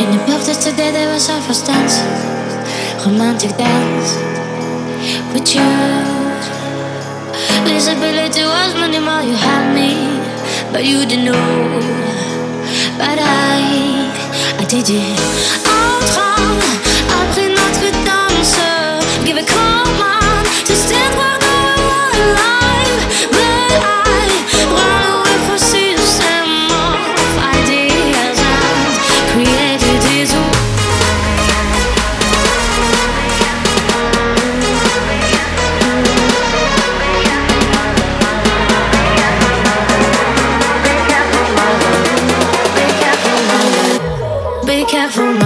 In the pub today there was our first dance, romantic dance with you. Visibility was minimal, you had me, but you didn't know. But I, I did it. Entrant, Be careful,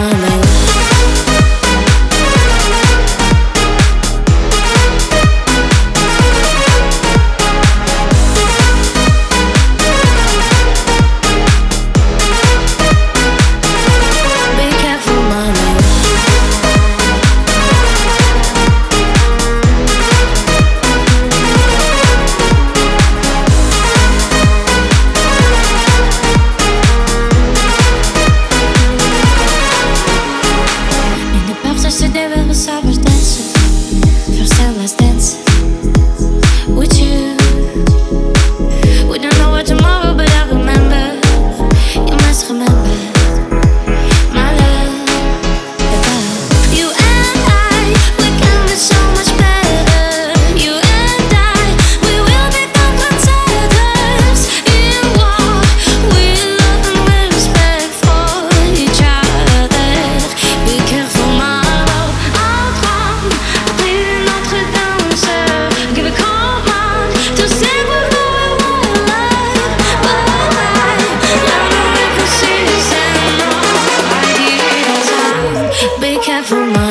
from my